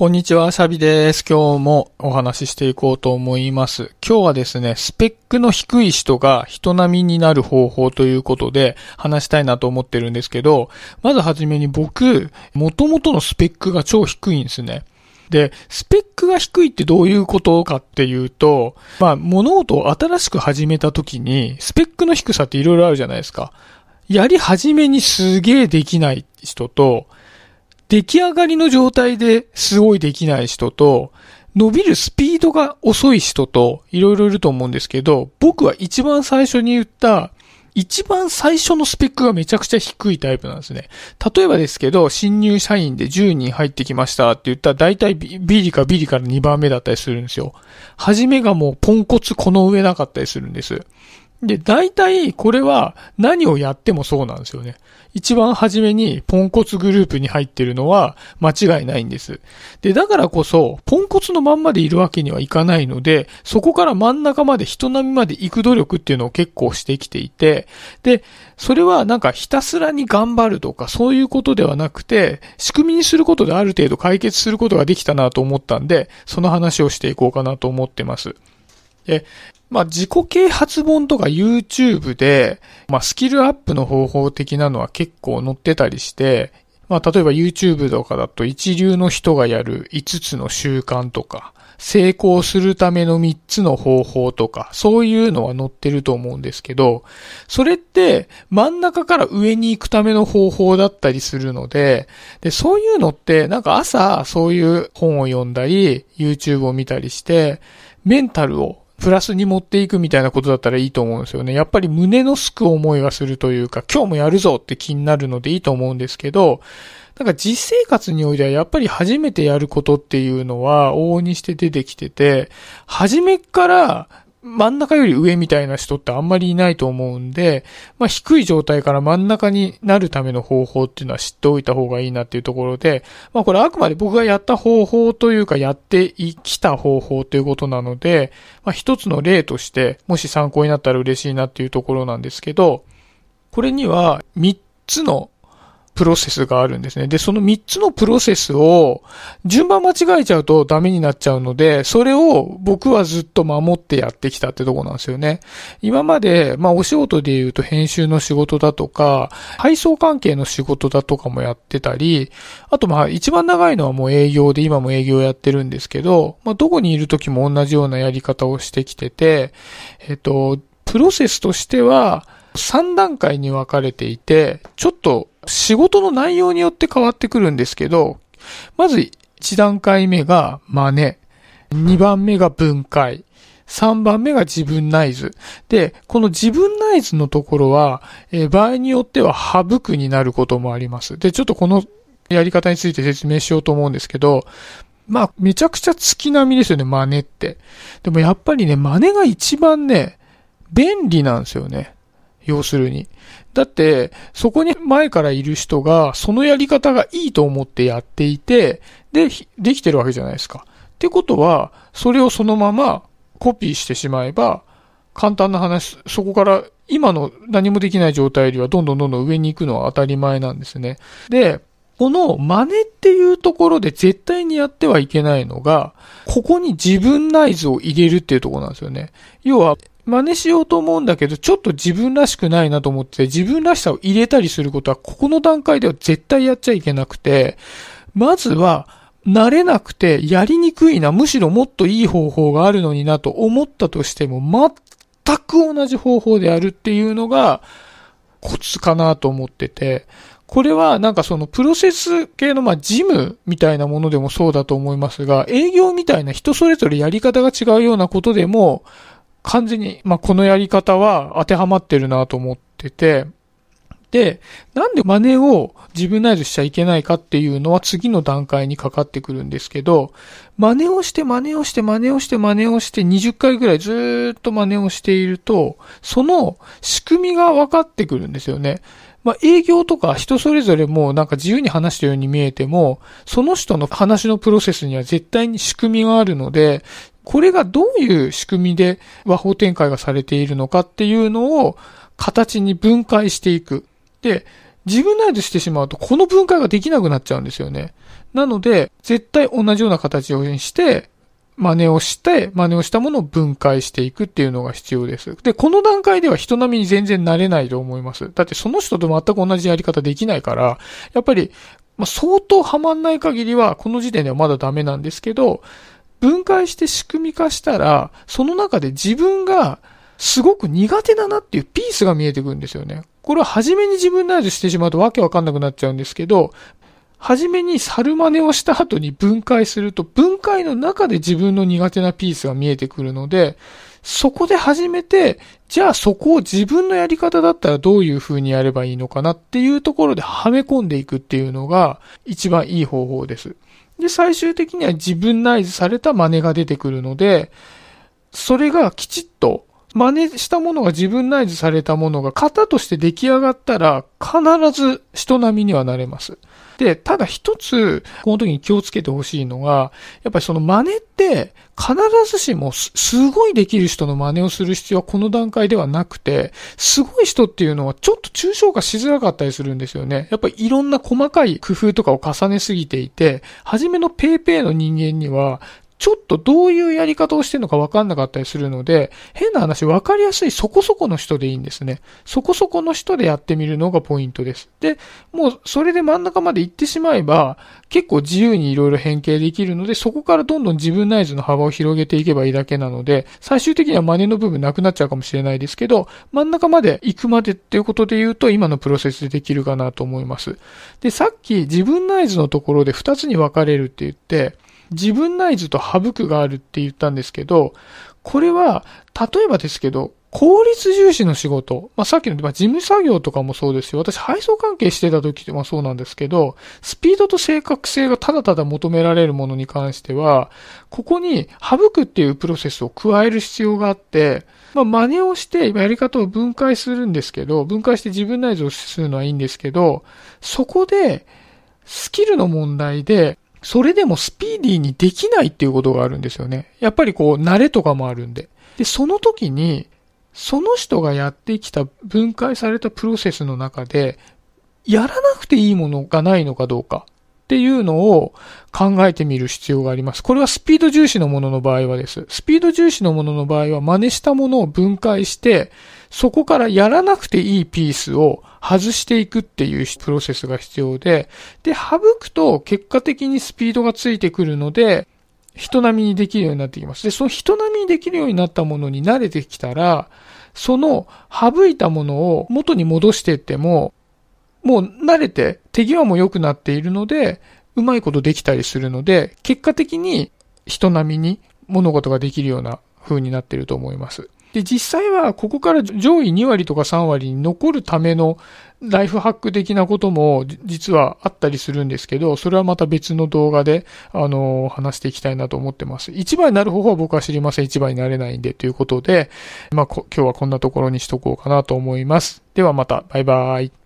こんにちは、シャビです。今日もお話ししていこうと思います。今日はですね、スペックの低い人が人並みになる方法ということで話したいなと思ってるんですけど、まずはじめに僕、元々のスペックが超低いんですね。で、スペックが低いってどういうことかっていうと、まあ、物事を新しく始めた時に、スペックの低さって色々あるじゃないですか。やり始めにすげえできない人と、出来上がりの状態ですごいできない人と、伸びるスピードが遅い人と、いろいろいると思うんですけど、僕は一番最初に言った、一番最初のスペックがめちゃくちゃ低いタイプなんですね。例えばですけど、新入社員で10人入ってきましたって言ったら、大体ビビリかビリから2番目だったりするんですよ。初めがもうポンコツこの上なかったりするんです。で、大体これは何をやってもそうなんですよね。一番初めにポンコツグループに入ってるのは間違いないんです。で、だからこそ、ポンコツのまんまでいるわけにはいかないので、そこから真ん中まで人並みまで行く努力っていうのを結構してきていて、で、それはなんかひたすらに頑張るとかそういうことではなくて、仕組みにすることである程度解決することができたなと思ったんで、その話をしていこうかなと思ってます。で、まあ、自己啓発本とか YouTube で、まあ、スキルアップの方法的なのは結構載ってたりして、まあ、例えば YouTube とかだと一流の人がやる5つの習慣とか、成功するための3つの方法とか、そういうのは載ってると思うんですけど、それって真ん中から上に行くための方法だったりするので、で、そういうのってなんか朝そういう本を読んだり、YouTube を見たりして、メンタルをプラスに持っていくみたいなことだったらいいと思うんですよね。やっぱり胸のすく思いがするというか、今日もやるぞって気になるのでいいと思うんですけど、なんか実生活においてはやっぱり初めてやることっていうのは往々にして出てきてて、初めから真ん中より上みたいな人ってあんまりいないと思うんで、まあ低い状態から真ん中になるための方法っていうのは知っておいた方がいいなっていうところで、まあこれあくまで僕がやった方法というかやってきた方法ということなので、まあ一つの例としてもし参考になったら嬉しいなっていうところなんですけど、これには3つのプロセスがあるんですね。で、その3つのプロセスを順番間違えちゃうとダメになっちゃうので、それを僕はずっと守ってやってきたってとこなんですよね。今まで、まあお仕事で言うと編集の仕事だとか、配送関係の仕事だとかもやってたり、あとまあ一番長いのはもう営業で今も営業やってるんですけど、まあどこにいる時も同じようなやり方をしてきてて、えっと、プロセスとしては、3段階に分かれていて、ちょっと仕事の内容によって変わってくるんですけど、まず1段階目が真似、2番目が分解、3番目が自分内図。で、この自分内図のところは、えー場合によっては省くになることもあります。で、ちょっとこのやり方について説明しようと思うんですけど、まあ、めちゃくちゃ月並みですよね、真似って。でもやっぱりね、真似が一番ね、便利なんですよね。要するに。だって、そこに前からいる人が、そのやり方がいいと思ってやっていて、で、できてるわけじゃないですか。ってことは、それをそのままコピーしてしまえば、簡単な話、そこから今の何もできない状態よりはどんどんどんどん上に行くのは当たり前なんですね。で、この真似っていうところで絶対にやってはいけないのが、ここに自分内図を入れるっていうところなんですよね。要は、真似しようと思うんだけど、ちょっと自分らしくないなと思って、自分らしさを入れたりすることは、ここの段階では絶対やっちゃいけなくて、まずは、慣れなくて、やりにくいな、むしろもっといい方法があるのになと思ったとしても、全く同じ方法でやるっていうのが、コツかなと思ってて、これはなんかそのプロセス系のまあ事務みたいなものでもそうだと思いますが、営業みたいな人それぞれやり方が違うようなことでも、完全に、まあ、このやり方は当てはまってるなと思ってて、で、なんで真似を自分内図しちゃいけないかっていうのは次の段階にかかってくるんですけど、真似をして真似をして真似をして真似をして20回ぐらいずっと真似をしていると、その仕組みが分かってくるんですよね。まあ、営業とか人それぞれもなんか自由に話したように見えても、その人の話のプロセスには絶対に仕組みがあるので、これがどういう仕組みで和法展開がされているのかっていうのを形に分解していく。で、自分内図してしまうと、この分解ができなくなっちゃうんですよね。なので、絶対同じような形をして、真似をして、真似をしたものを分解していくっていうのが必要です。で、この段階では人並みに全然慣れないと思います。だってその人と全く同じやり方できないから、やっぱり、まあ、相当ハマんない限りは、この時点ではまだダメなんですけど、分解して仕組み化したら、その中で自分がすごく苦手だなっていうピースが見えてくるんですよね。これは初めに自分内図してしまうとわけわかんなくなっちゃうんですけど、初めに猿真似をした後に分解すると、分解の中で自分の苦手なピースが見えてくるので、そこで初めて、じゃあそこを自分のやり方だったらどういう風にやればいいのかなっていうところではめ込んでいくっていうのが一番いい方法です。で、最終的には自分内図された真似が出てくるので、それがきちっと真似したものが自分内図されたものが型として出来上がったら必ず人並みにはなれます。で、ただ一つ、この時に気をつけてほしいのが、やっぱりその真似って必ずしもすごいできる人の真似をする必要はこの段階ではなくて、すごい人っていうのはちょっと抽象化しづらかったりするんですよね。やっぱりいろんな細かい工夫とかを重ねすぎていて、初めのペーペーの人間にはちょっとどういうやり方をしてるのかわかんなかったりするので、変な話わかりやすいそこそこの人でいいんですね。そこそこの人でやってみるのがポイントです。で、もうそれで真ん中まで行ってしまえば、結構自由にいろいろ変形できるので、そこからどんどん自分内図の幅を広げていけばいいだけなので、最終的には真似の部分なくなっちゃうかもしれないですけど、真ん中まで行くまでっていうことで言うと、今のプロセスでできるかなと思います。で、さっき自分内図のところで2つに分かれるって言って、自分内図と省くがあるって言ったんですけど、これは、例えばですけど、効率重視の仕事。まあ、さっきの、まあ、事務作業とかもそうですよ。私、配送関係してた時ってまそうなんですけど、スピードと正確性がただただ求められるものに関しては、ここに省くっていうプロセスを加える必要があって、まあ、真似をしてやり方を分解するんですけど、分解して自分内図をするのはいいんですけど、そこで、スキルの問題で、それでもスピーディーにできないっていうことがあるんですよね。やっぱりこう、慣れとかもあるんで。で、その時に、その人がやってきた分解されたプロセスの中で、やらなくていいものがないのかどうかっていうのを考えてみる必要があります。これはスピード重視のものの場合はです。スピード重視のものの場合は真似したものを分解して、そこからやらなくていいピースを外していくっていうプロセスが必要で、で、省くと結果的にスピードがついてくるので、人並みにできるようになってきます。で、その人並みにできるようになったものに慣れてきたら、その省いたものを元に戻していっても、もう慣れて手際も良くなっているので、うまいことできたりするので、結果的に人並みに物事ができるような風になっていると思います。で、実際はここから上位2割とか3割に残るためのライフハック的なことも実はあったりするんですけど、それはまた別の動画で、あの、話していきたいなと思ってます。1番になる方法は僕は知りません。1番になれないんでということで、まあ、今日はこんなところにしとこうかなと思います。ではまた、バイバイ。